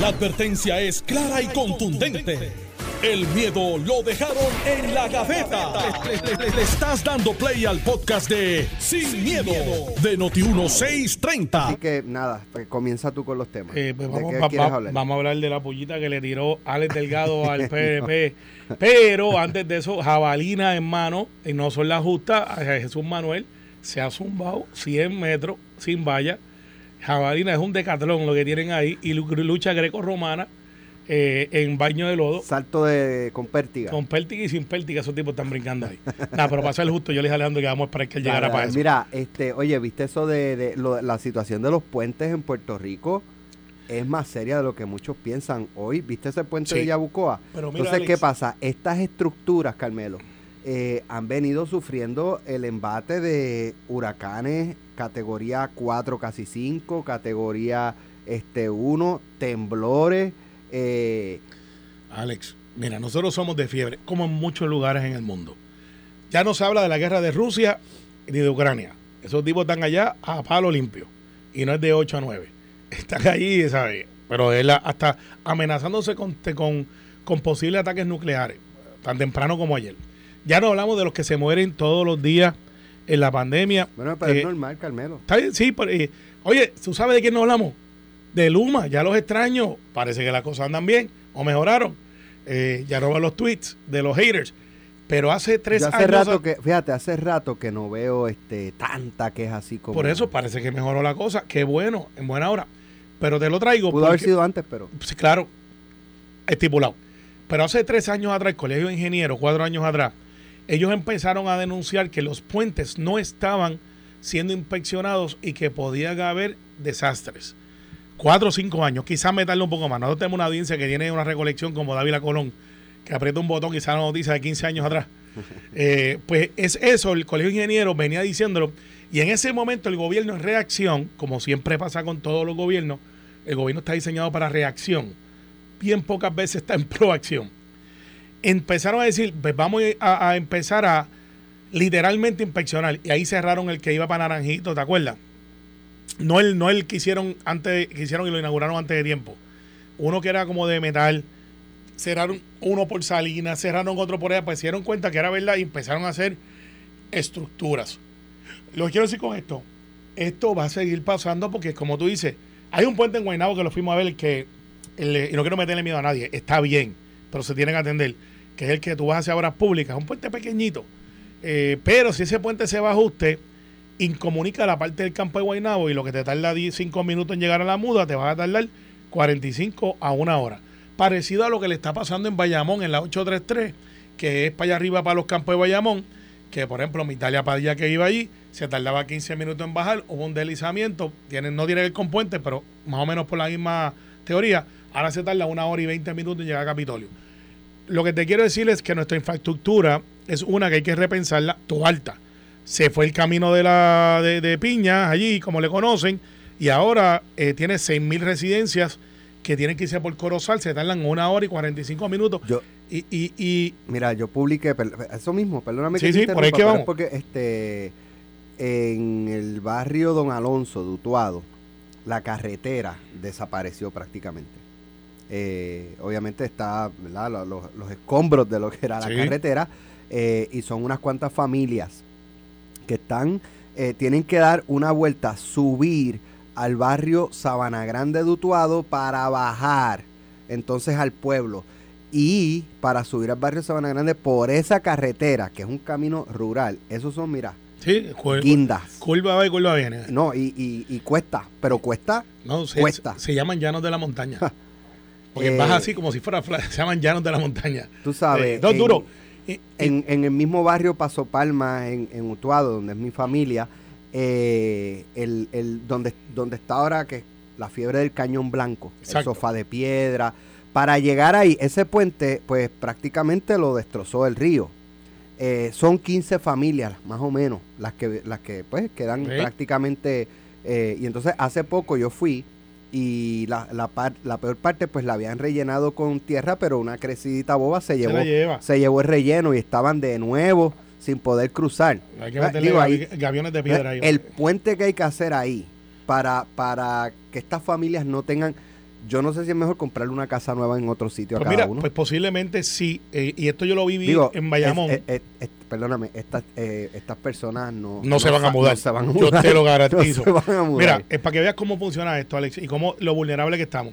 La advertencia es clara y contundente. El miedo lo dejaron en la gaveta. Le, le estás dando play al podcast de Sin, miedo, de Noti1630. Así que nada, pues comienza tú con los temas. Eh, pues ¿De vamos, qué va- quieres va- hablar? vamos a hablar de la pollita que le tiró Alex Delgado al PNP. Pero antes de eso, jabalina en mano, y no son las justas, a Jesús Manuel se ha zumbado 100 metros sin valla. Jabalina es un decatlón lo que tienen ahí y lu- lucha greco-romana eh, en baño de lodo. Salto de con pértiga. Con pértiga y sin pértiga, esos tipos están brincando ahí. Nada, pero para ser justo, yo le dije a Alejandro que vamos a esperar que él llegara para eso. Mira, este, oye, ¿viste eso de, de lo- la situación de los puentes en Puerto Rico? Es más seria de lo que muchos piensan hoy. ¿Viste ese puente Sí. de Yabucoa? Pero mira, Entonces, ¿qué pasa? Estas estructuras, Carmelo, eh, han venido sufriendo el embate de huracanes categoría 4, casi 5, categoría este 1, temblores. eh, Alex, mira, nosotros somos de fiebre, como en muchos lugares en el mundo. Ya no se habla de la guerra de Rusia ni de Ucrania. Esos tipos están allá a palo limpio. Y no es de 8 a 9. Están allí, ¿sabes? Pero él hasta amenazándose con, con, con posibles ataques nucleares, tan temprano como ayer. Ya no hablamos de los que se mueren todos los días en la pandemia. bueno, pero Eh, es normal, Carmelo. Está bien, sí, pero, eh, oye, ¿tú sabes de quién nos hablamos? De Luma, ya los extraño. Parece que las cosas andan bien o mejoraron. Eh, ya no veo los tweets de los haters. Pero hace tres Yo hace años. rato que, fíjate, hace rato que no veo este tanta que es así como. por eso parece que mejoró la cosa. Qué bueno, en buena hora. Pero te lo traigo. Pudo haber sido antes, pero. Sí, claro, estipulado. Pero hace tres años atrás, el Colegio de Ingenieros, cuatro años atrás, ellos empezaron a denunciar que los puentes no estaban siendo inspeccionados y que podían haber desastres. Cuatro o cinco años, quizás me tarde un poco más. Nosotros tenemos una audiencia que tiene una recolección como Dávila Colón, que aprieta un botón, quizás una noticia de 15 años atrás. Eh, pues es eso, el Colegio de Ingenieros venía diciéndolo, y en ese momento el gobierno en reacción, como siempre pasa con todos los gobiernos, el gobierno está diseñado para reacción, bien pocas veces está en proacción. Empezaron a decir, pues vamos a, empezar a literalmente inspeccionar, y ahí cerraron el que iba para Naranjito, ¿te acuerdas? No el, no el que hicieron antes, que hicieron y lo inauguraron antes de tiempo. Uno que era como de metal, cerraron uno por Salinas, cerraron otro por allá, pues se dieron cuenta que era verdad y empezaron a hacer estructuras. Lo que quiero decir con esto, esto va a seguir pasando porque como tú dices, hay un puente en Guaynabo que lo fuimos a ver que, y no quiero meterle miedo a nadie, está bien, pero se tiene que atender, que es el que tú vas hacia obras públicas, un puente pequeñito. Eh, pero si ese puente se va a ajuste, incomunica la parte del campo de Guaynabo y lo que te tarda 5 minutos en llegar a la muda, te va a tardar 45 a una hora. Parecido a lo que le está pasando en Bayamón, en la 833, que es para allá arriba para los campos de Bayamón, que por ejemplo mi Italia Padilla que iba allí, se tardaba 15 minutos en bajar, hubo un deslizamiento, tienen, no tiene que ver con puente, pero más o menos por la misma teoría, ahora se tarda una hora y 20 minutos en llegar a Capitolio. Lo que te quiero decir es que nuestra infraestructura es una que hay que repensarla, alta Se fue el camino de la de, de Piña, allí, como le conocen, y ahora eh, tiene 6.000 residencias que tienen que irse por Corozal, se tardan una hora y 45 minutos. Yo, Y, y, y mira, yo publiqué, eso mismo, perdóname Sí, que sí, por ahí que vamos. porque este, en el barrio Don Alonso de Utuado, la carretera desapareció prácticamente. Eh, obviamente está Los, los escombros de lo que era la Sí. carretera eh, y son unas cuantas familias que están, eh, tienen que dar una vuelta, subir al barrio Sabana Grande de Utuado para bajar entonces al pueblo y para subir al barrio Sabana Grande por esa carretera, que es un camino rural. Esos son, mira, sí, guindas. curva va y curva viene. No, y, y, y cuesta, pero cuesta. No, se, Cuesta. se llaman llanos de la montaña. Porque Eh, vas así como si fuera se llaman llanos de la montaña. Tú sabes. Eh, en- duro. En, en el mismo barrio Paso Palma, en, en Utuado, donde es mi familia, eh, el, el- donde, donde está ahora que la fiebre del cañón blanco, Exacto. el sofá de piedra. Para llegar ahí, ese puente, pues prácticamente lo destrozó el río. Eh, son 15 familias, más o menos, las que, las que pues quedan prácticamente. eh, y entonces hace poco yo fui y la, la, par- la peor parte pues la habían rellenado con tierra, pero una crecidita boba se llevó lleva. se llevó el relleno y estaban de nuevo sin poder cruzar. Hay que meterle digo, gavi- ahí- gaviones de piedra ahí. El puente que hay que hacer ahí para, para que estas familias no tengan... yo no sé si es mejor comprarle una casa nueva en otro sitio Pues a cada mira, uno. pues posiblemente sí. eh, y esto yo lo viví Digo, en Bayamón. es- es- es- perdóname, estas, eh, estas personas no, No se van a mudar. no se van a Yo te lo garantizo. No se van a mudar. Mira, es para que veas cómo funciona esto, Alex, y cómo lo vulnerable que estamos.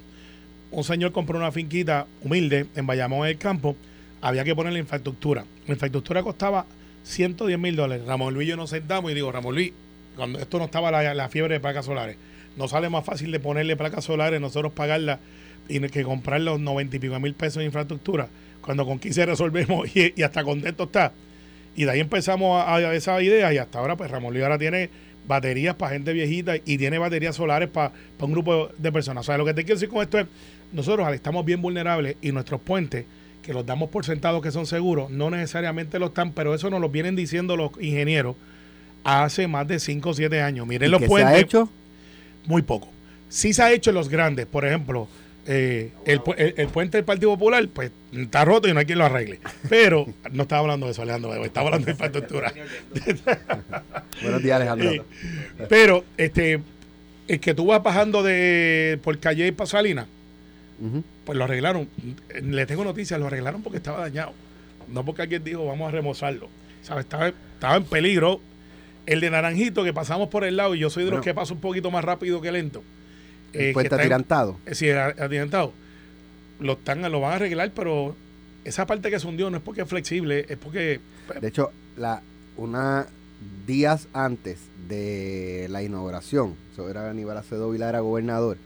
Un señor compró una finquita humilde en Bayamón, en el campo. Había que poner la infraestructura. La infraestructura costaba 110 mil dólares. Ramón Luis y yo nos sentamos y digo, Ramón Luis, cuando esto no estaba la, la fiebre de placas solares, no sale más fácil de ponerle placas solares, nosotros pagarlas y que comprar los 90 y pico mil pesos de infraestructura, cuando con 15 resolvemos y, y hasta contento está. Y de ahí empezamos a, a esa idea y hasta ahora pues Ramón Luis ahora tiene baterías para gente viejita y tiene baterías solares para un grupo de personas. O sea, lo que te quiero decir con esto es, nosotros al estamos bien vulnerables y nuestros puentes, que los damos por sentados que son seguros, no necesariamente lo están, pero eso nos lo vienen diciendo los ingenieros hace más de 5 o 7 años. Miren ¿Y los qué puentes. se ha hecho? Muy poco. Sí se ha hecho en los grandes, por ejemplo, eh, el, el- el puente del Partido Popular, pues está roto y no hay quien lo arregle. Pero no estaba hablando de eso, Alejandro, estaba hablando de infraestructura. Buenos días, Alejandro. Eh, pero este el que tú vas bajando de por calle y Pasalina, pues lo arreglaron. Le tengo noticias, lo arreglaron porque estaba dañado. No porque alguien dijo, vamos a remozarlo. ¿Sabes? Estaba, estaba en peligro. El de Naranjito, que pasamos por el lado, y yo soy de los que paso un poquito más rápido que lento. Eh, puente está en- atirantado. eh, Sí, a- adelantado. Lo, están, lo van a arreglar, pero esa parte que se hundió no es porque es flexible, es porque... De hecho, la, una días antes de la inauguración, eso era Aníbal Acevedo Vila, era gobernador,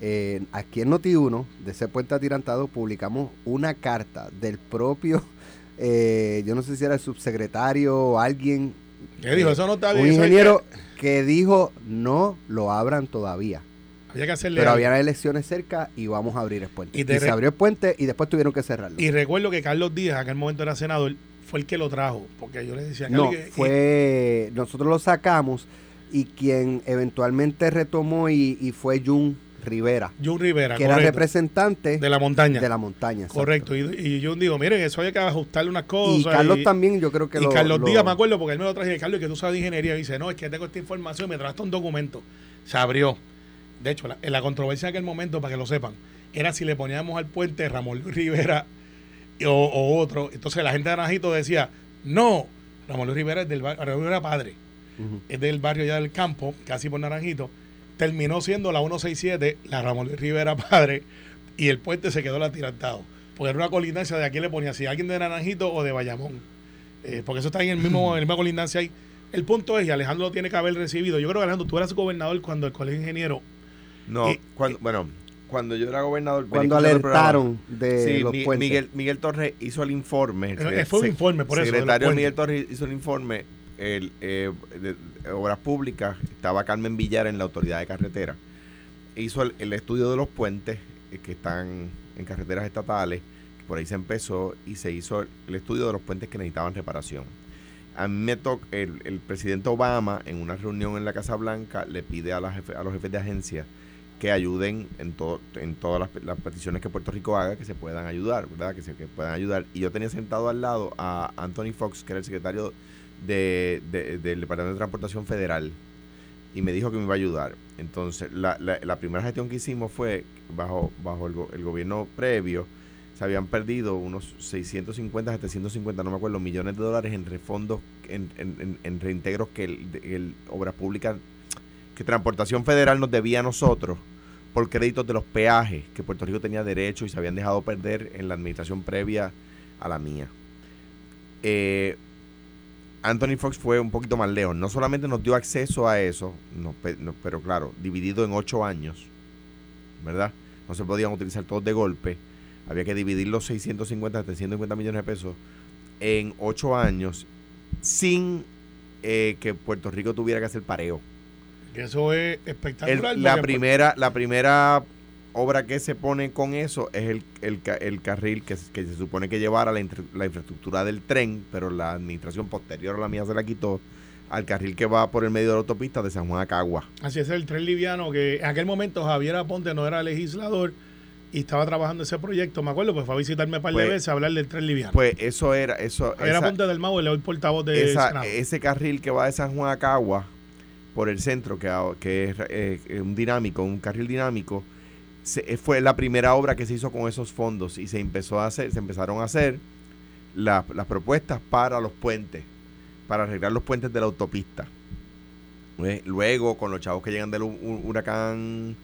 eh, aquí en Noti1, de ese puente atirantado, publicamos una carta del propio, eh, yo no sé si era el subsecretario o alguien, ¿Qué dijo? Eso no está bien. un ingeniero que dijo no lo abran todavía. había que hacerle Pero había elecciones cerca y vamos a abrir el puente. Y se abrió el puente y después tuvieron que cerrarlo. Y recuerdo que Carlos Díaz, en aquel momento era senador, fue el que lo trajo. Porque yo le decía, No, que- fue. Nosotros lo sacamos y quien eventualmente retomó y, y fue Jun Rivera, y Jun Rivera, que era representante de la montaña. de la montaña. exacto. correcto. Y, y Jun digo, miren, eso hay que ajustarle unas cosas. Y Carlos también, yo creo que y lo. Carlos lo- Díaz, me acuerdo, porque él me lo traje de Carlos, que tú sabes de ingeniería, y dice, no, es que tengo esta información, me traste un documento. Se abrió. De hecho, la, en la controversia en aquel momento, para que lo sepan, era si le poníamos al puente Ramón Luis Rivera o, o otro. Entonces la gente de Naranjito decía, no, Ramón Luis Rivera es del barrio, Ramón Luis era padre, es del barrio ya del campo, casi por Naranjito. Terminó siendo la 167, la Ramón Rivera padre, y el puente se quedó atirantado. Porque era una colindancia de aquí le ponía si alguien de Naranjito o de Bayamón. Eh, porque eso está en el mismo, en la misma colindancia ahí. El punto es, y Alejandro lo tiene que haber recibido. Yo creo que Alejandro, tú eras gobernador cuando el colegio ingeniero. No, Y- cuando, bueno, cuando yo era gobernador. Cuando alertaron de Sí, los Mi- puentes. Miguel, Miguel Torres hizo el informe. el Eh, fue un informe, por eso, de los secretario. Miguel Torres hizo el informe. El, eh, de, Obras Públicas, estaba Carmen Villar en la Autoridad de Carretera. Hizo el, estudio de los puentes eh, que están en carreteras estatales. Por ahí se empezó y se hizo el, estudio de los puentes que necesitaban reparación. A mí me tocó, el, el presidente Obama, en una reunión en la Casa Blanca, le pide a, la a los jefes de agencia que ayuden en, todo, en todas las, las peticiones que Puerto Rico haga, que se puedan ayudar, ¿verdad? Que se que puedan ayudar. Y yo tenía sentado al lado a Anthony Fox, que era el secretario de, de- del Departamento de Transportación Federal, y me dijo que me iba a ayudar. Entonces, la, la- primera gestión que hicimos fue, bajo, bajo el, go- el gobierno previo, se habían perdido unos 650, 750, no me acuerdo, millones de dólares en refondos, en, en, reintegros que el, el Obras Públicas, que Transportación Federal nos debía a nosotros por créditos de los peajes que Puerto Rico tenía derecho y se habían dejado perder en la administración previa a la mía. Eh, Anthony Fox fue un poquito más lejos. No solamente nos dio acceso a eso, no, pe- no, pero claro, dividido en ocho años, ¿verdad? No se podían utilizar todos de golpe. Había que dividir los 650, 750 millones de pesos en ocho años sin eh, que Puerto Rico tuviera que hacer pareo. Eso es El- espectacular. la primera la primera obra que se pone con eso es el, el, el carril que, que se supone que llevara la, infra- la infraestructura del tren, pero la administración posterior a la mía se la quitó al carril que va por el medio de la autopista de San Juan a Cagua. Así es el tren liviano, que en aquel momento Javier Aponte no era legislador y estaba trabajando ese proyecto. Me acuerdo, pues fue a visitarme un par de Pues- veces a hablar del tren liviano. Pues eso era, eso, Javier esa- Aponte del Mau, el hoy portavoz de esa- ese carril que va de San Juan a Cagua por el centro, que, que es eh, un dinámico, un carril dinámico, se- eh, fue la primera obra que se hizo con esos fondos y se empezó a hacer, se empezaron a hacer la- las propuestas para los puentes, para arreglar los puentes de la autopista. Eh, Luego, con los chavos que llegan del hu- hu- huracán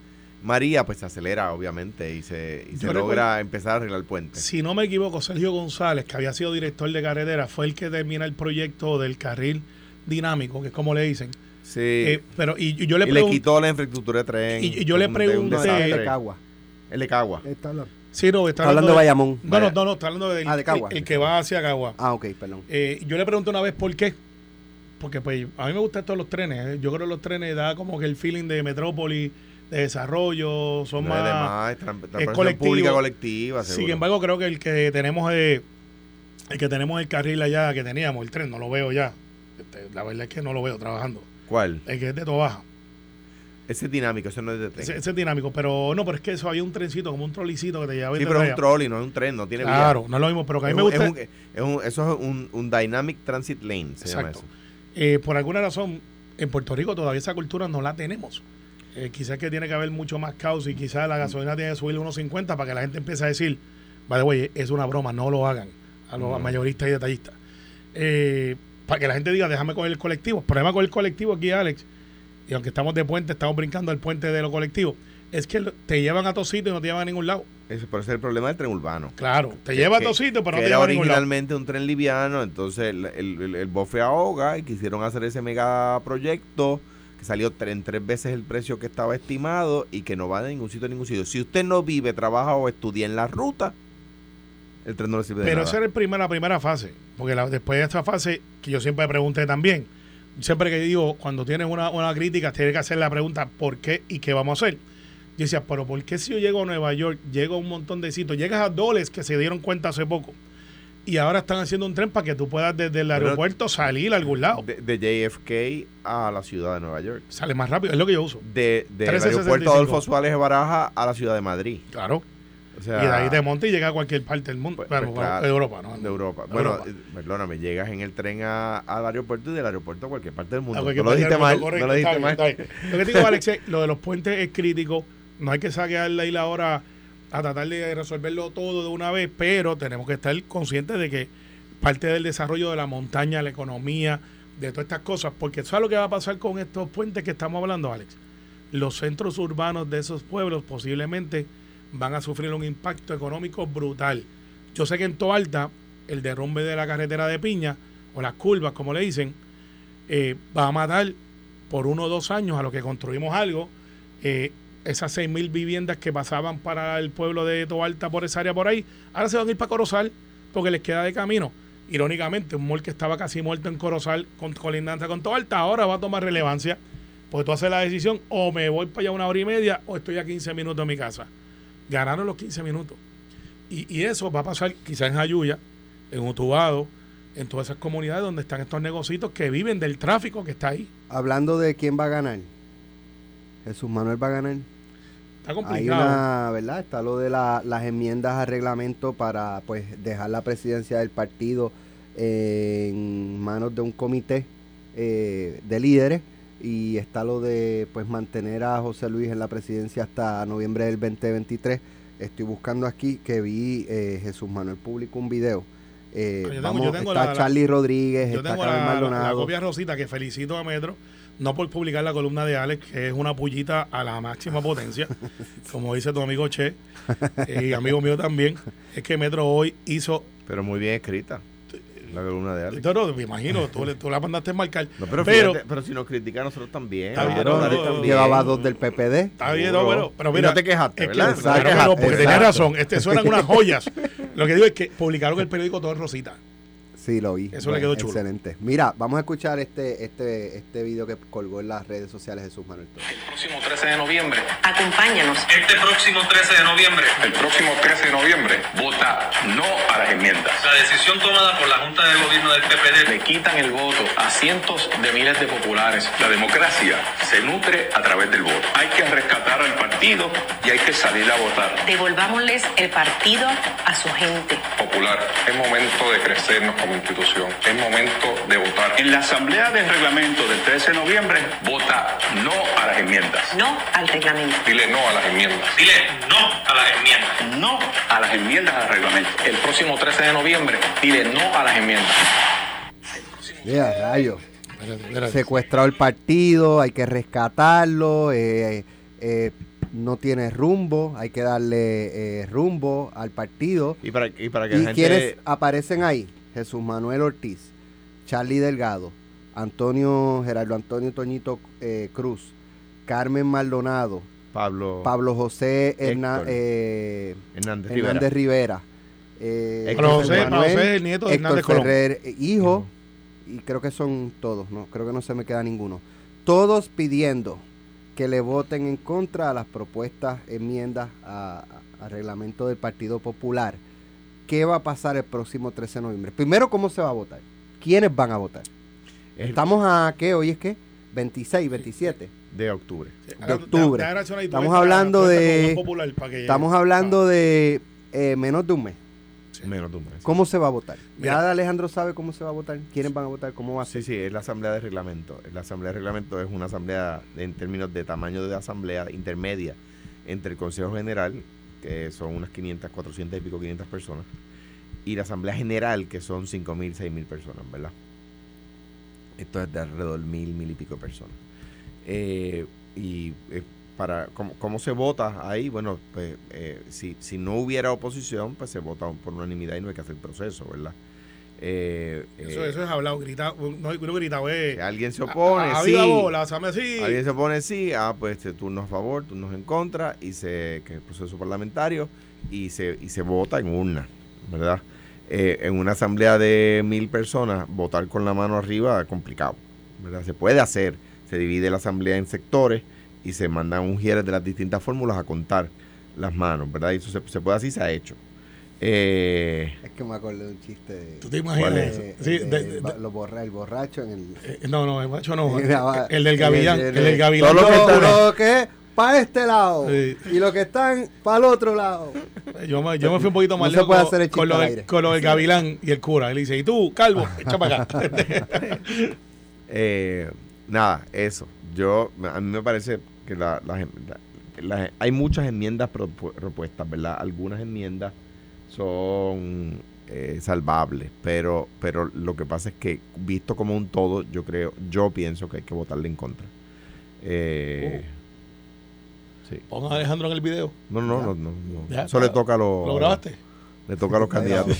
María, pues se acelera, obviamente, y se, y se logra empezar a arreglar el puente. Si no me equivoco, Sergio González, que había sido director de carretera, fue el que termina el proyecto del carril dinámico, que es como le dicen. Sí. Eh, pero y, y yo le y le quitó la infraestructura de tren. Y- y yo le pregunté- desastre. de Cagua. El de Cagua. Está hablando, sí, no, está está hablando de Bayamón. No, no, no, no, está hablando del Ah, de Cagua. el, el que va hacia Cagua. Ah, ok, perdón. Eh, yo le pregunté una vez por qué. Porque pues a mí me gustan todos los trenes. eh. Yo creo que los trenes da como que el feeling de metrópoli, de desarrollo, son No, más... además, es colectivo. pública colectiva. Sin embargo, creo que el que tenemos eh, el que tenemos el carril allá que teníamos, el tren, no lo veo ya. Este, la verdad es que no lo veo trabajando. ¿Cuál? El que es de Tobaja. Ese es dinámico, eso no es de tren. Ese, ese es dinámico, pero no, pero es que eso había un trencito, como un trolicito que te llevaba y sí, te pero es un trolley, no es un tren, no tiene vía. Claro, no es lo mismo, pero que a mí me gusta. es un- es un- eso es un, un Dynamic Transit Lane, se llama eso. Eh, por alguna razón, en Puerto Rico todavía esa cultura no la tenemos. Eh, quizás que tiene que haber mucho más caos y quizás la gasolina tiene que subir unos 50 para que la gente empiece a decir, vale, güey, es una broma, no lo hagan a los mayoristas y detallistas. Eh, para que la gente diga, déjame coger el colectivo. El problema con el colectivo aquí, Alex, y aunque estamos de puente, estamos brincando el puente de los colectivos, es que lo- te llevan a todos sitios y no te llevan a ningún lado. Ese, ese es el problema del tren urbano. Claro, te Que- lleva a todos sitios, pero no te lleva a ningún lado. originalmente un tren liviano, entonces el, el, el- el bofe ahoga y quisieron hacer ese megaproyecto que salió en tres veces el precio que estaba estimado y que no va de ningún sitio a ningún sitio. Si usted no vive, trabaja o estudia en la ruta, el tren no le sirve de Pero nada. esa era el primer- la primera fase. Porque la- después de esta fase, que yo siempre pregunté también, siempre que digo, cuando tienes una, una crítica, tienes que hacer la pregunta, ¿por qué y qué vamos a hacer? Yo decía, pero ¿por qué si yo llego a Nueva York, llego a un montón de sitios, llegas a Doles, que se dieron cuenta hace poco, y ahora están haciendo un tren para que tú puedas desde el aeropuerto salir a algún lado? de, de JFK a la ciudad de Nueva York. Sale más rápido, es lo que yo uso. De, del 1365. aeropuerto Adolfo Suárez de Baraja a la ciudad de Madrid. Claro. O sea, y de ahí te montas y llega a cualquier parte del mundo. Pues- pues claro, de Europa, ¿no? de Europa. De Bueno, Europa. eh, perdóname, llegas en el tren a- al aeropuerto y del aeropuerto a cualquier parte del mundo. No lo dijiste mal, no lo dijiste mal. Lo que te digo, Alex, lo de los puentes es crítico. No hay que saquear la isla ahora a tratar de resolverlo todo de una vez, pero tenemos que estar conscientes de que parte del desarrollo de la montaña, la economía, de todas estas cosas, porque ¿sabes lo que va a pasar con estos puentes que estamos hablando, Alex? Los centros urbanos de esos pueblos posiblemente van a sufrir un impacto económico brutal. Yo sé que en Toalta, el derrumbe de la carretera de Piña, o las curvas, como le dicen, eh, va a matar por uno o dos años a lo que construimos algo. eh, esas seis mil viviendas que pasaban para el pueblo de Toalta por esa área por ahí, ahora se van a ir para Corozal porque les queda de camino. Irónicamente, un mall que estaba casi muerto en Corozal con colindancia con Toalta, ahora va a tomar relevancia porque tú haces la decisión o me voy para allá una hora y media o estoy a 15 minutos de mi casa. Ganaron los 15 minutos. Y, y eso va a pasar quizás en Jayuya, en Utubado, en todas esas comunidades donde están estos negocios que viven del tráfico que está ahí. Hablando de quién va a ganar. Jesús Manuel va a ganar. Está Hay complicado. una, ¿verdad? Está lo de la- las enmiendas al reglamento para pues dejar la presidencia del partido en manos de un comité eh, de líderes y está lo de pues mantener a José Luis en la presidencia hasta noviembre del 2023. Estoy buscando aquí que vi eh, Jesús Manuel publicó un video. Eh, Yo tengo- vamos, yo tengo está la- Charlie Rodríguez, Yo está tengo Carmen la, la- copia Rosita que felicito a Metro, no por publicar la columna de Alex, que es una pullita a la máxima potencia, como dice tu amigo Che, y amigo mío también, es que Metro hoy hizo, Pero muy bien escrita. La columna de Alex. Me imagino, tú, le- tú la mandaste a marcar, No, pero, pero, fíjate, pero si nos critica a nosotros también. Está bien, Claro, no, Alex no, también. Llevaba dos del PPD. está bien, no, pero, pero Y mira, no te quejaste, es que- ¿verdad? claro No te que no, porque Exacto. razón, este suenan unas joyas. Lo que digo es que publicaron el periódico todo en Rosita. Sí, lo vi. Eso le quedó chulo. Excelente. Mira, vamos a escuchar este este este video que colgó en las redes sociales Jesús Manuel Torres. El próximo 13 de noviembre. Acompáñanos. Este próximo 13 de noviembre. El próximo 13 de noviembre vota no a las enmiendas. La decisión tomada por la Junta de Gobierno del PPD Le quitan el voto a cientos de miles de populares. La democracia se nutre a través del voto. Hay que rescatar al partido y hay que salir a votar. Devolvámosles el partido a su gente. Popular, es momento de crecernos como como institución. Es momento de votar. En la Asamblea de Reglamento del 13 de noviembre, Vota no a las enmiendas. No al reglamento. Dile no a las enmiendas. Dile no a las enmiendas. no a las enmiendas al reglamento. El próximo 13 de noviembre, dile no a las enmiendas. Mira, rayo. Secuestrado el partido, hay que rescatarlo, eh, eh, no tiene rumbo, hay que darle eh, rumbo al partido. Y para, y para que ¿Y la gente... quiénes aparecen ahí? Jesús Manuel Ortiz, Charlie Delgado, Antonio, Gerardo Antonio Toñito eh, Cruz, Carmen Maldonado, Pablo, Pablo José Herna- eh, Hernández, Hernández Rivera. Rivera. eh, José, Manuel, el nieto de Héctor Hernández. Ferrer, eh, hijo, y creo que son todos, no, creo que no se me queda ninguno. Todos pidiendo que le voten en contra a las propuestas enmiendas al reglamento del Partido Popular. ¿Qué va a pasar el próximo 13 de noviembre? Primero, ¿cómo se va a votar? ¿Quiénes van a votar? Es Estamos a, ¿qué? ¿Hoy es qué? 26, 27. de octubre. Octubre. Estamos hablando de-. Estamos hablando de eh, menos de un mes. Menos de un mes. ¿Cómo se va a votar? Mira. ¿Ya Alejandro sabe cómo se va a votar? ¿Quiénes van a votar? ¿Cómo va a ser? Sí, sí, es la asamblea de reglamento. La asamblea de reglamento es una asamblea en términos de tamaño de asamblea intermedia entre el Consejo General, que son unas 500, 400 y pico, 500 personas, y la asamblea general, que son 5.000, 6.000 personas, ¿verdad? Esto es de alrededor de mil, mil y pico personas. Eh, y eh, para ¿cómo, cómo se vota ahí? Bueno, pues eh, si, si no hubiera oposición, pues se vota por unanimidad y no hay que hacer proceso, ¿verdad? Eh, Eso, eh, eso es hablado, gritado. No, no gritado, eh. alguien se opone, a, a sí. sí. Alguien se opone, sí. Ah, pues este, turnos a favor, turnos en contra, y se, que es el proceso parlamentario, y se, y se vota en urna, ¿verdad? Eh, en una asamblea de mil personas, votar con la mano arriba es complicado, ¿verdad? Se puede hacer, se divide la asamblea en sectores y se mandan ungieres de las distintas fórmulas a contar las manos, ¿verdad? Y eso se, se puede así, se ha hecho. Eh, Es que me acordé de un chiste de, ¿Tú te imaginas de- eso? de- Sí, de- de- de- ba- los borra- el borracho en el... Eh, no, no, el macho no. El, del Gavilán. El, el- del el- Gavilán. todo lo que Lo, está- lo que es para este lado Sí. y lo que están para el otro lado. Yo me, yo me fui un poquito más lejos con, hacer el con lo del- con lo del Gavilán y el cura. Él dice, ¿y tú, calvo? Echa para acá. Eh, nada, eso. Yo, a mí me parece que la, hay muchas enmiendas propu- propuestas, ¿verdad? Algunas enmiendas son eh, salvables, pero, pero lo que pasa es que visto como un todo, yo creo, yo pienso que hay que votarle en contra. Eh, sí. Pon a Alejandro en el video. No, no, no, no, no. Ya, Eso le toca a los, ¿Lo grabaste? le toca a los candidatos.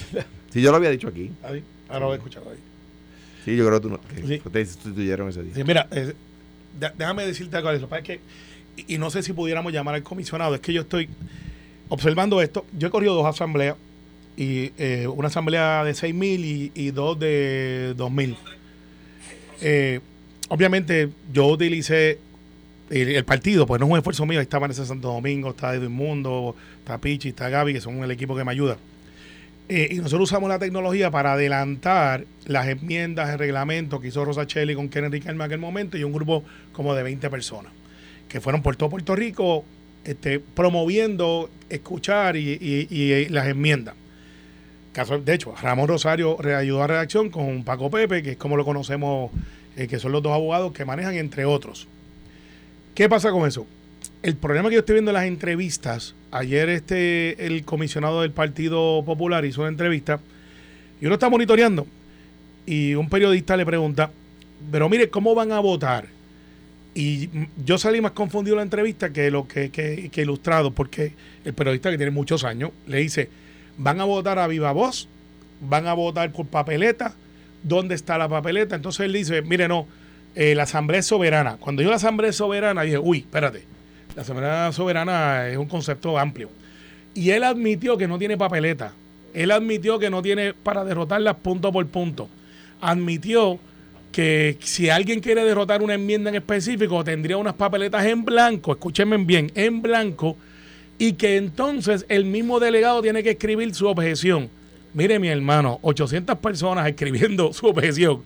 Sí, yo lo había dicho aquí. Ahí. Ahora lo he escuchado ahí. Sí, yo creo que tú no, que Sí. ustedes sustituyeron ese día. Sí, mira, eh, déjame decirte algo. Lo que pasa es que, y, y no sé si pudiéramos llamar al comisionado, es que yo estoy observando esto. Yo he corrido dos asambleas, y eh, una asamblea de 6.000 y, y dos de 2.000. Eh, obviamente, yo utilicé el, partido, pues no es un esfuerzo mío. Está Vanessa Santo Domingo, está Edwin Mundo, está Pichi, está Gaby, que son el equipo que me ayuda. Eh, y nosotros usamos la tecnología para adelantar las enmiendas, el reglamento que hizo Rosachelli con Kenneth Riquelme en aquel momento y un grupo como de 20 personas que fueron por todo Puerto Rico este, promoviendo escuchar y, y las enmiendas. Caso, de hecho, Ramón Rosario ayudó a redacción con Paco Pepe, que es como lo conocemos, eh, que son los dos abogados que manejan, entre otros. ¿Qué pasa con eso? El problema que yo estoy viendo en las entrevistas, ayer este el comisionado del Partido Popular hizo una entrevista y uno está monitoreando y un periodista le pregunta, pero mire, ¿cómo van a votar? Y yo salí más confundido en la entrevista que lo que, que- ilustrado, porque el periodista que tiene muchos años le dice, van a votar a viva voz, van a votar por papeleta, ¿dónde está la papeleta? Entonces él dice, mire, no, eh, la asamblea es soberana. Cuando yo la asamblea soberana, dije, uy, espérate, la asamblea soberana es un concepto amplio. Y él admitió que no tiene papeleta. Él admitió que no tiene para derrotarlas punto por punto. Admitió que si alguien quiere derrotar una enmienda en específico, tendría unas papeletas en blanco, escúchenme bien, en blanco, y que entonces el mismo delegado tiene que escribir su objeción. Mire, mi hermano, 800 personas escribiendo su objeción,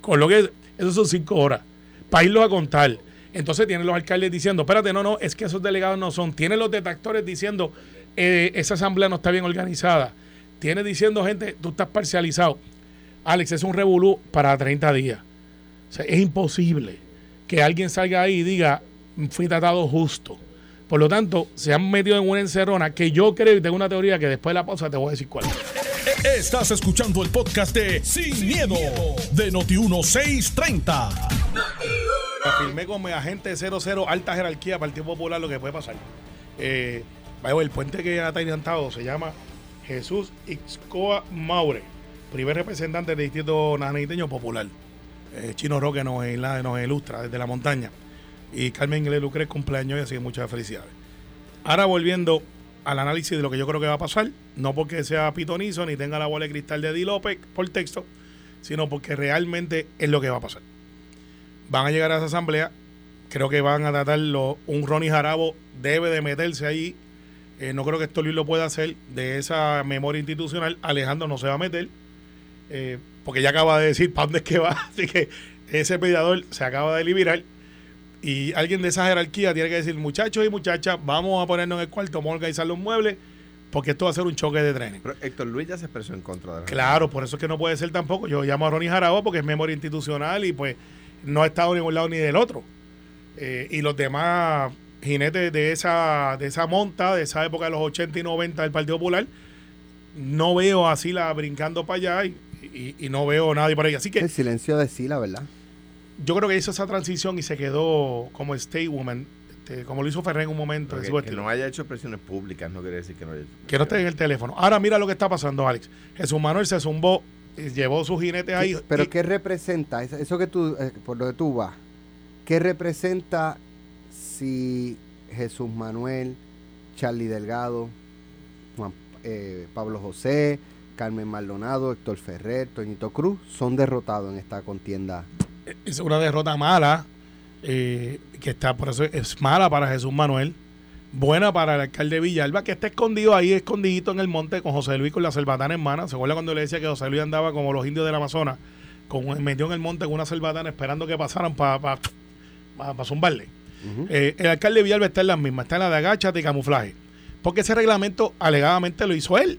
con lo que eso son cinco horas, para irlos a contar. Entonces tienen los alcaldes diciendo, espérate, no, no, es que esos delegados no son. Tienen los detractores diciendo, eh, esa asamblea no está bien organizada. Tiene diciendo gente, tú estás parcializado. Alex, es un revolú para 30 días. O sea, es imposible que alguien salga ahí y diga, fui tratado justo. Por lo tanto, se han metido en una encerrona que yo creo y tengo una teoría que después de la pausa te voy a decir cuál. Estás escuchando el podcast de Sin, miedo, de Noti1630. Firmé con mi agente 00 alta jerarquía Partido Popular lo que puede pasar. Eh, el puente que ha adelantado se llama Jesús Ixcoa Maure, primer representante del distrito naraniteño popular. Eh, Chino Roque nos, ilustra desde la montaña. Y Carmen Inglés Lucre cumpleaños y así muchas felicidades. Ahora volviendo al análisis de lo que yo creo que va a pasar, no porque sea pitonizo ni tenga la bola de cristal de Di López por texto, sino porque realmente es lo que va a pasar. Van a llegar a esa asamblea, creo que van a tratarlo, un Ronnie Jarabo debe de meterse ahí, eh, no creo que esto Luis lo pueda hacer de esa memoria institucional, Alejandro no se va a meter, eh, porque ya acaba de decir para dónde es que va, así que ese mediador se acaba de liberar y alguien de esa jerarquía tiene que decir, muchachos y muchachas, vamos a ponernos en el cuarto, vamos a organizar los muebles, porque esto va a ser un choque de trenes. Pero Héctor Luis ya se expresó en contra de la Claro, por eso es que no puede ser tampoco. Yo llamo a Ronnie Jarabo porque es memoria institucional y pues no ha estado ni de un lado ni del otro. Eh, y los demás jinetes de esa, de esa monta, de esa época de los 80 y 90 del Partido Popular, no veo a Sila brincando para allá y, y, no veo a nadie por ahí. Así que. El silencio de Sila, ¿verdad? yo creo que hizo esa transición y se quedó como state woman, este, como lo hizo Ferrer en un momento. Que, no haya hecho presiones públicas no quiere decir que no haya hecho Que no esté en el teléfono. Ahora mira lo que está pasando, Alex. Jesús Manuel se zumbó, y llevó su jinete ahí. ¿Pero qué representa? Eso que tú, eh, por lo que tú vas, ¿qué representa si Jesús Manuel, Charlie Delgado, Juan, eh, Pablo José, Carmen Maldonado, Héctor Ferrer, Toñito Cruz son derrotados en esta contienda es una derrota mala, eh, que está, por eso es mala para Jesús Manuel, buena para el alcalde Villalba, que está escondido ahí, escondidito en el monte con José Luis con la cerbatana en mano. ¿Se acuerda cuando le decía que José Luis andaba como los indios del Amazonas, con, metió en el monte con una cerbatana esperando que pasaran para pa, zumbarle? Eh, el alcalde Villalba está en las mismas, está en la de agachate y camuflaje. Porque ese reglamento alegadamente lo hizo él.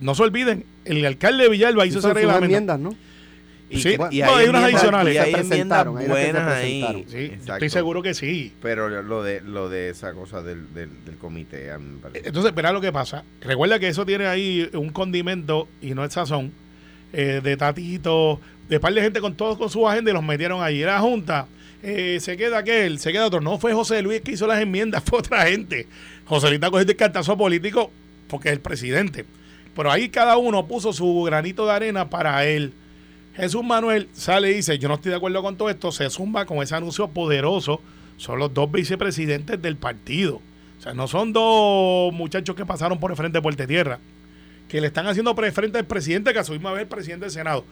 No se olviden, el alcalde de Villalba hizo ese reglamento. Enmiendas, ¿no? Y, sí, y hay, unas adicionales. Y hay enmiendas buenas ahí. Sí, estoy seguro que sí. Pero lo de lo de esa cosa del, del, comité. Entonces, verá lo que pasa. Recuerda que eso tiene ahí un condimento y no es sazón eh, de tatito, de par de gente con todos con su agenda y los metieron ahí. La Junta, eh, se queda aquel, se queda otro. No fue José Luis que hizo las enmiendas, fue otra gente. José Luis está cogiendo el cartazo político porque es el presidente. Pero ahí cada uno puso su granito de arena para él. Jesús Manuel sale y dice, yo no estoy de acuerdo con todo esto, se zumba con ese anuncio poderoso. Son los dos vicepresidentes del partido. O sea, no son dos muchachos que pasaron por el frente de Puerto Tierra, que le están haciendo frente al presidente, que a su vez el presidente del Senado.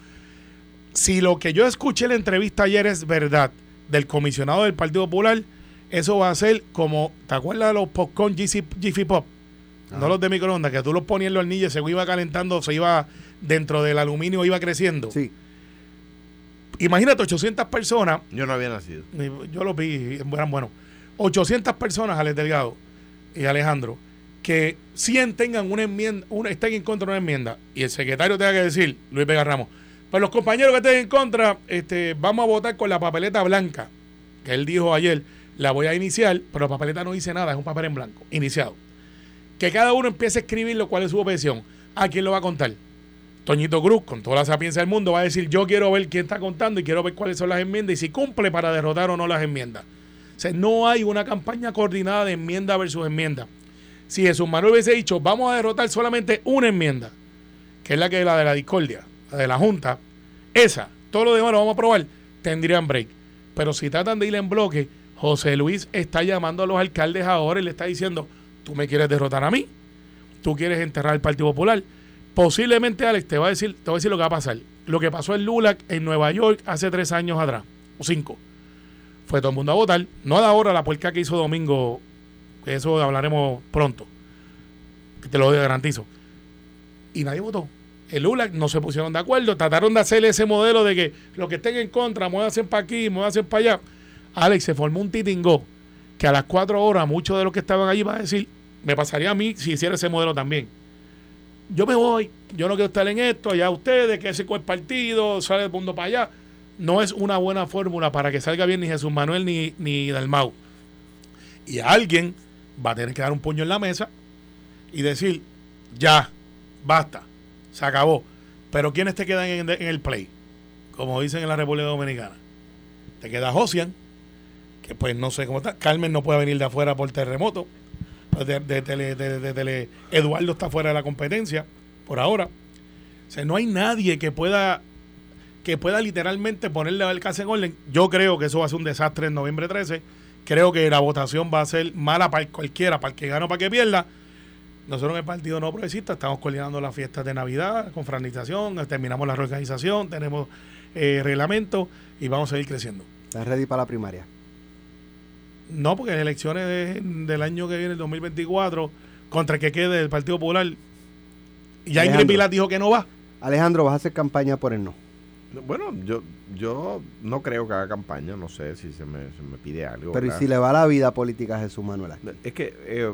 Si lo que yo escuché en la entrevista ayer es verdad del comisionado del Partido Popular, eso va a ser como, ¿te acuerdas de los popcorn Jiffy Pop? No los de microondas, que tú los ponías en los anillos, se iba calentando, se iba dentro del aluminio, iba creciendo. Sí Imagínate 800 personas. Yo no había nacido. Yo los vi, eran buenos. 800 personas, Alex Delgado y Alejandro, que 100 tengan una enmienda, una, estén en contra de una enmienda y el secretario tenga que decir, Luis Vega Ramos, pues los compañeros que estén en contra, este, vamos a votar con la papeleta blanca, que él dijo ayer, la voy a iniciar, pero la papeleta no dice nada, es un papel en blanco, iniciado. Que cada uno empiece a escribir lo cual es su objeción. ¿A quién lo va a contar? Toñito Cruz, con toda la sapiencia del mundo, va a decir, yo quiero ver quién está contando y quiero ver cuáles son las enmiendas y si cumple para derrotar o no las enmiendas. O no hay una campaña coordinada de enmienda versus enmienda. Si Jesús Manuel hubiese dicho, vamos a derrotar solamente una enmienda, que es la que la de la discordia, la de la Junta, esa, todo lo demás lo vamos a aprobar, tendrían break. Pero si tratan de ir en bloque, José Luis está llamando a los alcaldes ahora y le está diciendo, tú me quieres derrotar a mí, tú quieres enterrar al Partido Popular Posiblemente, Alex, te voy a decir, te voy a decir lo que va a pasar. Lo que pasó en LULAC en Nueva York hace tres años atrás, o cinco. Fue todo el mundo a votar. No de ahora la puerca que hizo Domingo, eso hablaremos pronto. Te lo garantizo. Y nadie votó. El LULAC no se pusieron de acuerdo. Trataron de hacer ese modelo de que los que estén en contra, muévanse para aquí, muévanse para allá. Alex, se formó un titingó que a las cuatro horas muchos de los que estaban allí van a decir, me pasaría a mí si hiciera ese modelo también yo me voy, yo no quiero estar en esto, allá ustedes, que ese el partido, sale el mundo para allá. No es una buena fórmula para que salga bien ni Jesús Manuel ni, ni Dalmau. Y alguien va a tener que dar un puño en la mesa y decir, ya, basta, se acabó. Pero ¿quiénes te quedan en, en el play? Como dicen en la República Dominicana. Te queda Josian, que pues no sé cómo está. Carmen no puede venir de afuera por terremoto. De, Eduardo está fuera de la competencia por ahora. O sea, no hay nadie que pueda que pueda literalmente ponerle al casa en orden. Yo creo que eso va a ser un desastre en noviembre 13. Creo que la votación va a ser mala para cualquiera, para el que gane o para el que pierda. Nosotros en el Partido No Progresista estamos coordinando las fiestas de Navidad, con franización, terminamos la reorganización, tenemos eh, reglamento y vamos a seguir creciendo. ¿Estás ready para la primaria? No, porque las elecciones del año que viene, el 2024, contra el que quede el Partido Popular, ya Ingrid Pilar dijo que no va. Alejandro, ¿vas a hacer campaña por el no? Bueno, yo yo no creo que haga campaña, no sé si se me, pide algo. Pero ¿y si le va la vida política a Jesús Manuel? Es que... Eh,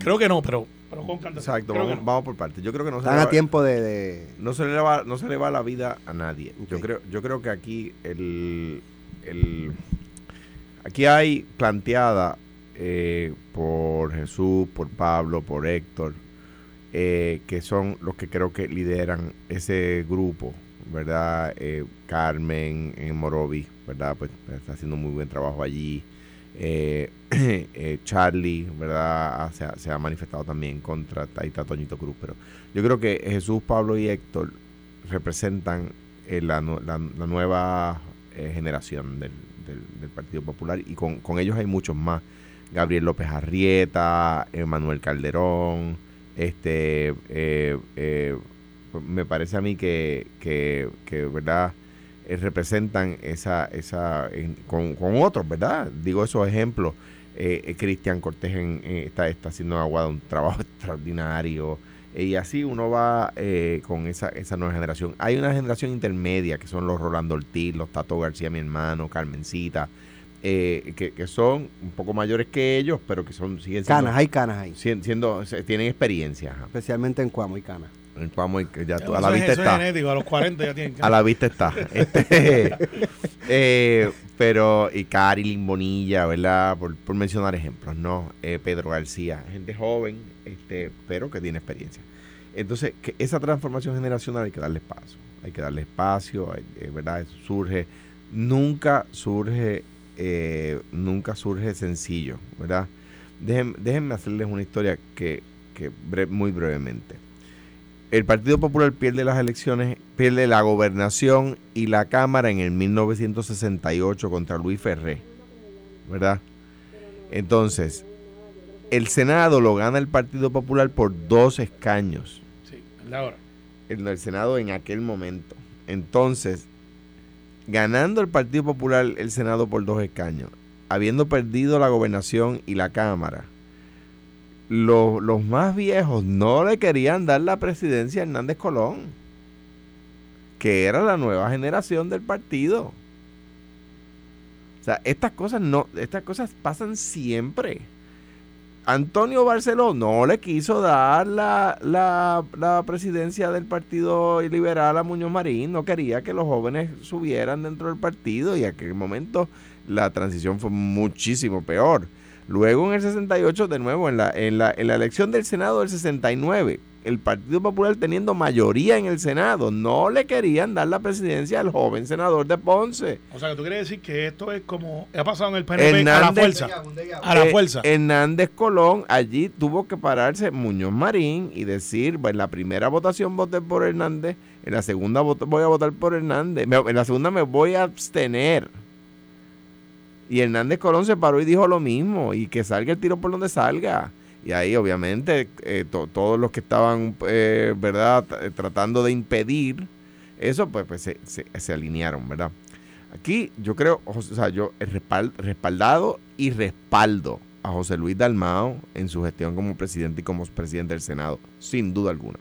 creo que no, pero, pero con Exacto, vamos, por partes. Yo creo que no se Están a tiempo de, No, se le va, no se le va la vida a nadie. Yo, creo, yo creo que aquí el... el aquí hay planteada eh, por Jesús, por Pablo, por Héctor, eh, que son los que creo que lideran ese grupo ¿verdad? Eh, Carmen en Morovi, ¿verdad? Pues está haciendo muy buen trabajo allí. Eh, eh, Charlie, ¿verdad? Se ha, manifestado también contra, ahí está Toñito Cruz, pero yo creo que Jesús, Pablo y Héctor representan la, nueva generación del, Partido Popular y con, con, ellos hay muchos más. Gabriel López Arrieta, Manuel Calderón, este me parece a mí que, que, que ¿verdad? Eh, representan esa, esa con, otros, ¿verdad? Digo esos ejemplos. Eh, eh, Cristian Cortés está, está haciendo Aguada un trabajo extraordinario. Y así uno va con esa, esa nueva generación. Hay una generación intermedia que son los Rolando Ortiz, los Tato García, mi hermano, Carmencita, que, que, son un poco mayores que ellos, pero que son siguen siendo, canas, hay canas ahí. Siendo, tienen experiencia. Especialmente en Cuamo y canas. Vamos, ya a la vista está. a los 40 ya tienen. a la vista está. Este, eh, pero, y Carilyn Bonilla, ¿verdad? Por, mencionar ejemplos, ¿no? Eh, Pedro García, gente joven, este, pero que tiene experiencia. Entonces, que esa transformación generacional hay que darle espacio. Hay que darle espacio, eh, ¿verdad? Eso surge. Nunca surge, nunca surge sencillo, ¿verdad? déjenme hacerles una historia que, que muy brevemente el Partido Popular pierde las elecciones, pierde la gobernación y la Cámara en el 1968 contra Luis Ferré, ¿verdad? Entonces, el Senado lo gana el Partido Popular por dos escaños. Sí, la hora. El, el Senado en aquel momento. Entonces, ganando el Partido Popular el Senado por dos escaños, habiendo perdido la gobernación y la Cámara, los, más viejos no le querían dar la presidencia a Hernández Colón, que era la nueva generación del partido. O sea, estas cosas no, estas cosas pasan siempre. Antonio Barceló no le quiso dar la, la, la, presidencia del Partido Liberal a Muñoz Marín, no quería que los jóvenes subieran dentro del partido y en aquel momento la transición fue muchísimo peor. Luego en el 68, de nuevo, en la, en la, en la elección del Senado del 69, el Partido Popular teniendo mayoría en el Senado, no le querían dar la presidencia al joven senador de Ponce. O sea, que tú quieres decir que esto es como ha pasado en el PNP a la fuerza. A la eh, fuerza. Hernández Colón allí tuvo que pararse Muñoz Marín y decir, en la primera votación voté por Hernández, en la segunda voy a votar por Hernández, en la segunda me voy a abstener. Y Hernández Colón se paró y dijo lo mismo, y que salga el tiro por donde salga. Y ahí obviamente eh, todos los que estaban, eh, ¿verdad?, eh, tratando de impedir eso, pues, pues se, se, alinearon, ¿verdad? Aquí yo creo, o sea, yo respaldado y respaldo a José Luis Dalmao en su gestión como presidente y como presidente del Senado, sin duda alguna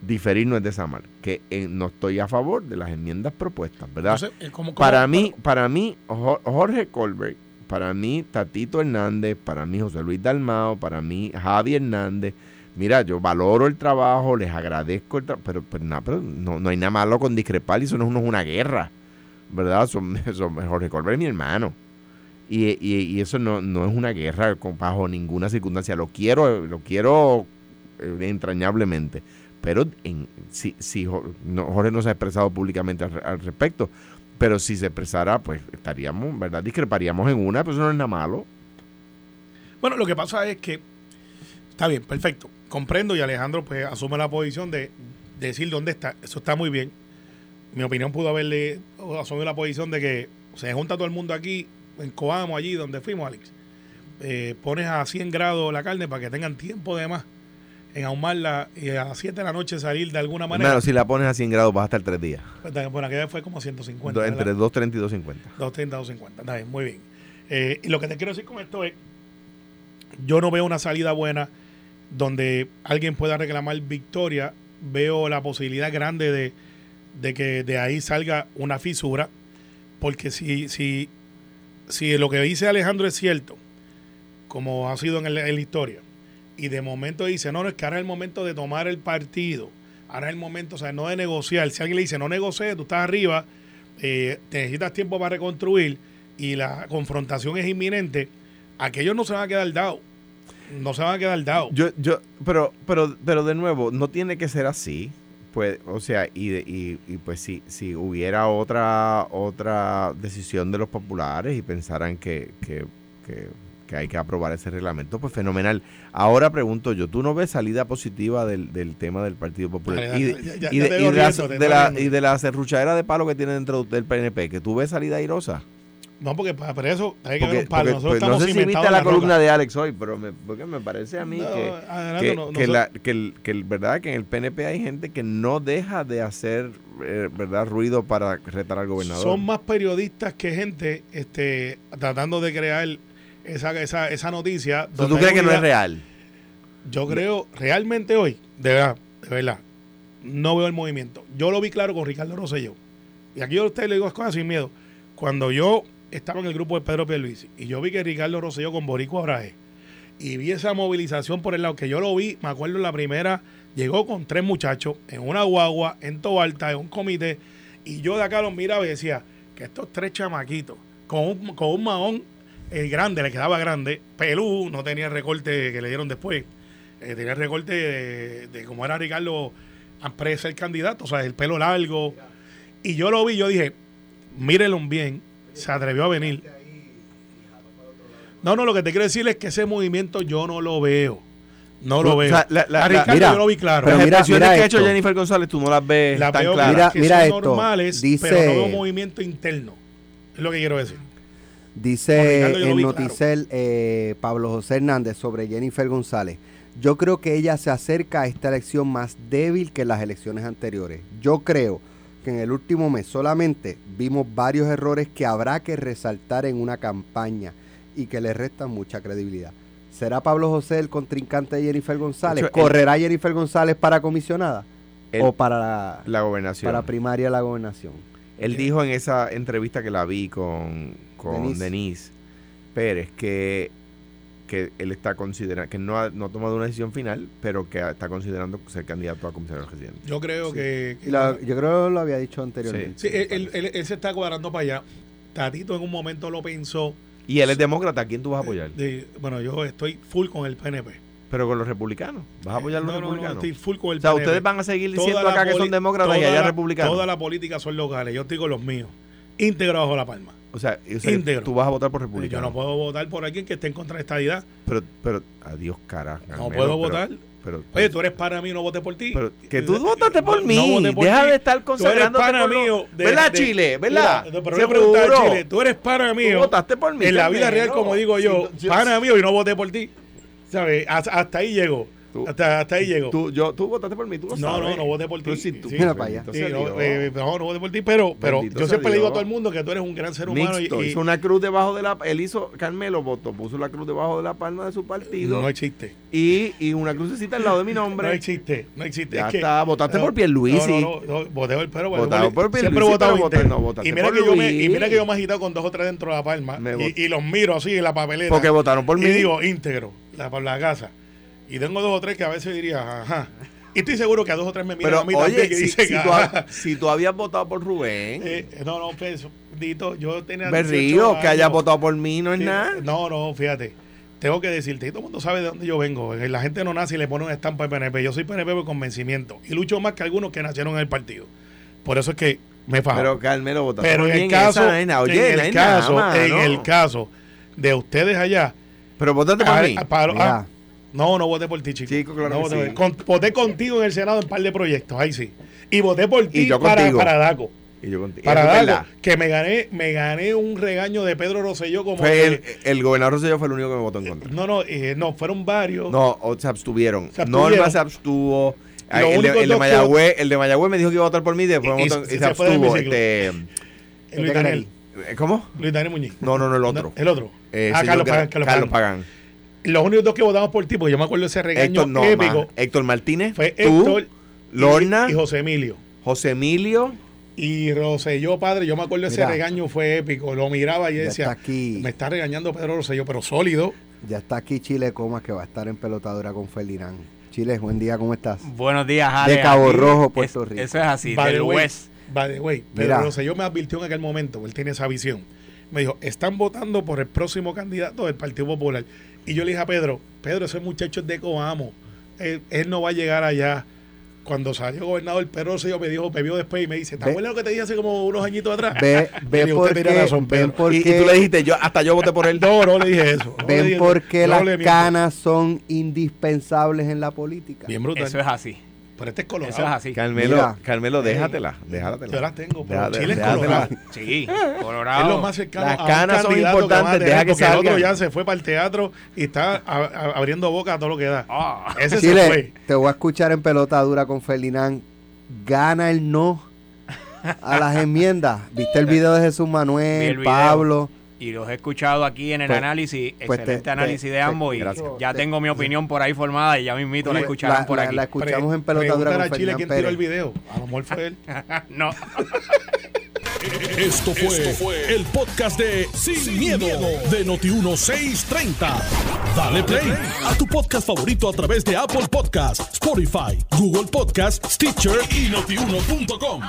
diferir no es desamar, que eh, no estoy a favor de las enmiendas propuestas, ¿verdad? Eh, para mí, para mí, Jorge Colbert, para mí, Tatito Hernández, para mí, José Luis Dalmao, para mí, Javi Hernández, mira, yo valoro el trabajo, les agradezco el trabajo, pero, pero, nada, pero no, no hay nada malo con discrepar y eso no es, una guerra, ¿verdad? Son, son Jorge Colbert es mi hermano. Y, y- y eso no, no es una guerra bajo ninguna circunstancia. Lo quiero, lo quiero eh, entrañablemente. Pero en, si, si no, Jorge no se ha expresado públicamente al, al respecto, pero si se expresara, pues estaríamos, ¿verdad? Discreparíamos en una, pero eso no es nada malo. Bueno, lo que pasa es que está bien, perfecto. Comprendo y Alejandro pues asume la posición de decir dónde está. Eso está muy bien. Mi opinión pudo haberle asumido la posición de que se junta todo el mundo aquí, en Coamo, allí donde fuimos, Alex. Eh, pones a 100 grados la carne para que tengan tiempo de más en ahumarla y a 7 de la noche salir de alguna manera. Hermano, si la pones a 100 grados, vas a estar tres días. Bueno, aquella fue como 150. Do- ¿verdad? entre 2.30 y 2.50. 230, 250. Está bien, muy bien. Eh, y lo que te quiero decir con esto es, yo no veo una salida buena donde alguien pueda reclamar victoria. Veo la posibilidad grande de, de que de ahí salga una fisura. Porque si, si, si lo que dice Alejandro es cierto, como ha sido en, el- en la historia, y de momento dice, no, no, es que ahora es el momento de tomar el partido, ahora es el momento, o sea, no de negociar. Si alguien le dice, no negocie, tú estás arriba, eh, te necesitas tiempo para reconstruir y la confrontación es inminente, aquellos no se van a quedar dados. No se van a quedar dados. Yo, yo, pero, pero, pero de nuevo, no tiene que ser así. Pues, o sea, y, y, y pues si, si hubiera otra, otra decisión de los populares y pensaran que, que, que, que hay que aprobar ese reglamento, pues fenomenal. Ahora pregunto yo, ¿tú no ves salida positiva del, del tema del Partido Popular? Y, de, ya- ya- y ya de- te y veo de la, riendo, te de veo la- riendo. y de la serruchadera de palo que tiene dentro del PNP, que tú ves salida airosa. No, porque para eso hay que Porque, ver un palo. Nosotros pues, no sé si viste la la columna de Alex hoy, pero me, porque me parece a mí No, que, adelante, que, no- que no la, que, el, que el- verdad que en el PNP hay gente que no deja de hacer eh, verdad ruido para retar al gobernador. Son más periodistas que gente este, tratando de crear esa, esa, esa noticia. ¿Tú crees que no es real? Yo creo, realmente hoy, de verdad, de verdad, no veo el movimiento. Yo lo vi claro con Ricardo Rosselló. Y aquí yo a ustedes le digo las cosas sin miedo. Cuando yo estaba en el grupo de Pedro Pierluisi y yo vi que Ricardo Rosselló con Boricua Braje y vi esa movilización por el lado que yo lo vi, me acuerdo en la primera, llegó con tres muchachos en una guagua, en Tobalta, en un comité, y yo de acá los miraba y decía que estos tres chamaquitos, con un, con un mahón eh, grande, le quedaba grande, pelú, no tenía el recorte que le dieron después, eh, tenía el recorte de, de como era Ricardo de ser candidato, o sea, el pelo largo, y yo lo vi, yo dije, mírenlo bien, se atrevió a venir. No, no, lo que te quiero decir es que ese movimiento yo no lo veo. No lo O veo. sea, la- la- a Ricardo mira, yo lo vi claro. pero Las mira- expresiones mira que ha hecho. Jennifer González, tú no las ves la tan claras. Mira, que mira son esto, normales, dice- pero no veo movimiento interno. Es lo que quiero decir. Dice en vi Noticel eh, Pablo José Hernández sobre Jennifer González. Yo creo que ella se acerca a esta elección más débil que las elecciones anteriores. Yo creo que en el último mes solamente vimos varios errores que habrá que resaltar en una campaña y que le restan mucha credibilidad. ¿Será Pablo José el contrincante de Jennifer González? De hecho, él- ¿Correrá Jennifer González para comisionada? ¿O para la, La gobernación. para primaria de la gobernación? Él dijo en esa entrevista que la vi con, con Denise. Denise. Pérez que, que él está considerando, que no ha, no ha tomado una decisión final, pero que está considerando ser candidato a comisario residente. Yo creo que, que- Y la- yo creo que lo había dicho anteriormente. sí, él, él- él- él se está cuadrando para allá. Tatito en un momento lo pensó. Y él es demócrata, ¿a quién tú vas a apoyar? de- bueno, yo estoy full con el PNP. Pero con los republicanos. ¿Vas a apoyar a los No, no, no, republicanos? estoy full con el o sea, PNP. ustedes van a seguir Toda diciendo la acá que son demócratas y allá la- republicanos. Toda la política son locales. Yo estoy con los míos. Íntegro bajo la palma. O sea, o sea, tú vas a votar por Yo republicanos. no puedo votar por alguien que esté en contra de esta idea. Pero, pero, adiós, cara. No puedo pero- votar. Pero, Oye, tú eres para mí, no voté por ti. pero que tú votaste por mí. no voté por Deja ti. de estar Tú eres consagrándote pana por lo- mío. de- ¿Verdad, de- Chile? ¿Verdad? Mira, pero yo. Chile, tú eres pana Tú mío. votaste por mí. En la vida real, como digo yo, yo- pana mío y no voté por ti. ¿Sabes? Hasta, hasta ahí llego. Tú- hasta, hasta ahí llego. Tú, yo, tú votaste por mí, tú lo No, sabes. no, no voté por ti. Sí, tú. Sí. Mira para allá. Sí, no, Dios. eh, no, no voté por ti, pero, pero Bendito yo siempre le digo a todo el mundo que tú eres un gran ser humano Mixto, y, y hizo una cruz debajo de la... Él hizo, Carmelo votó, puso la cruz debajo de la palma de su partido no existe. y, y una crucecita al lado de mi No nombre. existe, no existe. Ya Es que- está, votaste no, por Pierluisi. No, no, no, no, voté por, pero, Votado por Pierluisi, siempre votado votaste- no, votaste y mira por que yo me Luis. y mira que yo me he agitado con dos o tres dentro de la palma y, los miro así en la papeleta. Porque votaron por mí. Y digo íntegro, la, por la casa. Y tengo dos o tres que a veces diría, ajá. Y estoy seguro que a dos o tres me miran Pero a mí oye, también que si, dicen, si tú, ajá. ha- si tú habías votado por Rubén, Eh, no, no, pues, Dito, yo tenía Berrío, 18 que haya años. votado por mí no es Sí, nada. No, no, fíjate. Tengo que decirte, y todo el mundo sabe de dónde yo vengo. eh, La gente no nace y le pone una estampa de PNP. Yo soy PNP por convencimiento. Y lucho más que algunos que nacieron en el partido. Por eso es que me fajo. Pero Carmelo votaste Pero en el caso. Oye, en el caso, en el caso de ustedes allá, Pero votaste por mí. para- Mira. ah, no, no voté por ti, chico. Chico, claro No que voté sí. con- voté contigo en el Senado en un par de proyectos, ahí sí. Y voté por ti para, para Daco. Y yo contigo. Para verdad. que me gané, me gané un regaño de Pedro Rosselló como Fue el, el gobernador Rosselló fue el único que me votó en contra. No, no, eh, no, fueron varios. No, o se abstuvieron. Se abstuvieron. Norma se abstuvo. Ay, el, de, el de Mayagüez, el de Mayagüez me dijo que iba a votar por mí y después Y- y votó- y, se abstuvo. Este, Luis Daniel. ¿Cómo? Luis Daniel Muñiz. No, no, no, el otro. No, el otro. Eh, ah, Carlos Pagán. Carlos, Carlos Pagán. Los únicos dos que votamos por ti, porque yo me acuerdo de ese regaño Héctor, no, épico. Héctor Martínez. fue tú, Héctor y- Lorna, y, José Emilio. José Emilio. Y Rosselló, padre, yo me acuerdo de ese Mira. regaño, fue épico. Lo miraba y decía, está aquí. me está regañando Pedro Rosselló, pero sólido. Ya está aquí Chile Comas que va a estar en pelotadura con Ferdinand. Chile, buen día, ¿cómo estás? Buenos días, Ale. De Cabo Aquí Rojo, es- Puerto Rico. Eso es así, By del way, West. by the way, Pedro Mira. Rosselló me advirtió en aquel momento, él tiene esa visión. Me dijo, están votando por el próximo candidato del Partido Popular. Y yo le dije a Pedro, Pedro, ese muchacho es de Coamo. Él, él no va a llegar allá. Cuando salió gobernador, Pedro Rosselló me dijo, me vio después y me dice, ¿te acuerdas lo que te dije hace como unos añitos atrás? Ve, ve digo, por "Usted qué, tiene razón, ven Pedro". por Y, y tú le dijiste, yo hasta yo voté por él. No, no le dije eso. no ven dije por eso. qué Yo las canas son indispensables en la política. Bien brutal. Eso es así. Pero este es colorado. Eso es así. Carmelo, Mira. Carmelo, déjatela. Déjatela. Yo las tengo, pero Déjate- Chile es colorado. Sí, Es Colorado. lo más cercano Las a un canas son candidato que importantes, a tener, deja que porque el otro ya se fue para el teatro y está a- a- abriendo boca a todo lo que da. Ah. Ese se Chile, fue. te voy a escuchar en pelotadura con Ferdinand. Gana el no a las enmiendas. ¿Viste el video de Jesús Manuel. Pablo? Y los he escuchado aquí en el Pues- análisis. pues te- excelente te- análisis de te- ambos. Y gracias. ya Te- tengo mi opinión por ahí formada y ya mismito la escucharán La, por la- aquí. la escuchamos en pelotadura con a Chile quién tiró el video. A lo mejor fue él. no. Esto fue, el podcast de Sin, miedo, de Noti1630. Dale play a tu podcast favorito a través de Apple Podcasts, Spotify, Google Podcasts, Stitcher y notiuno.com.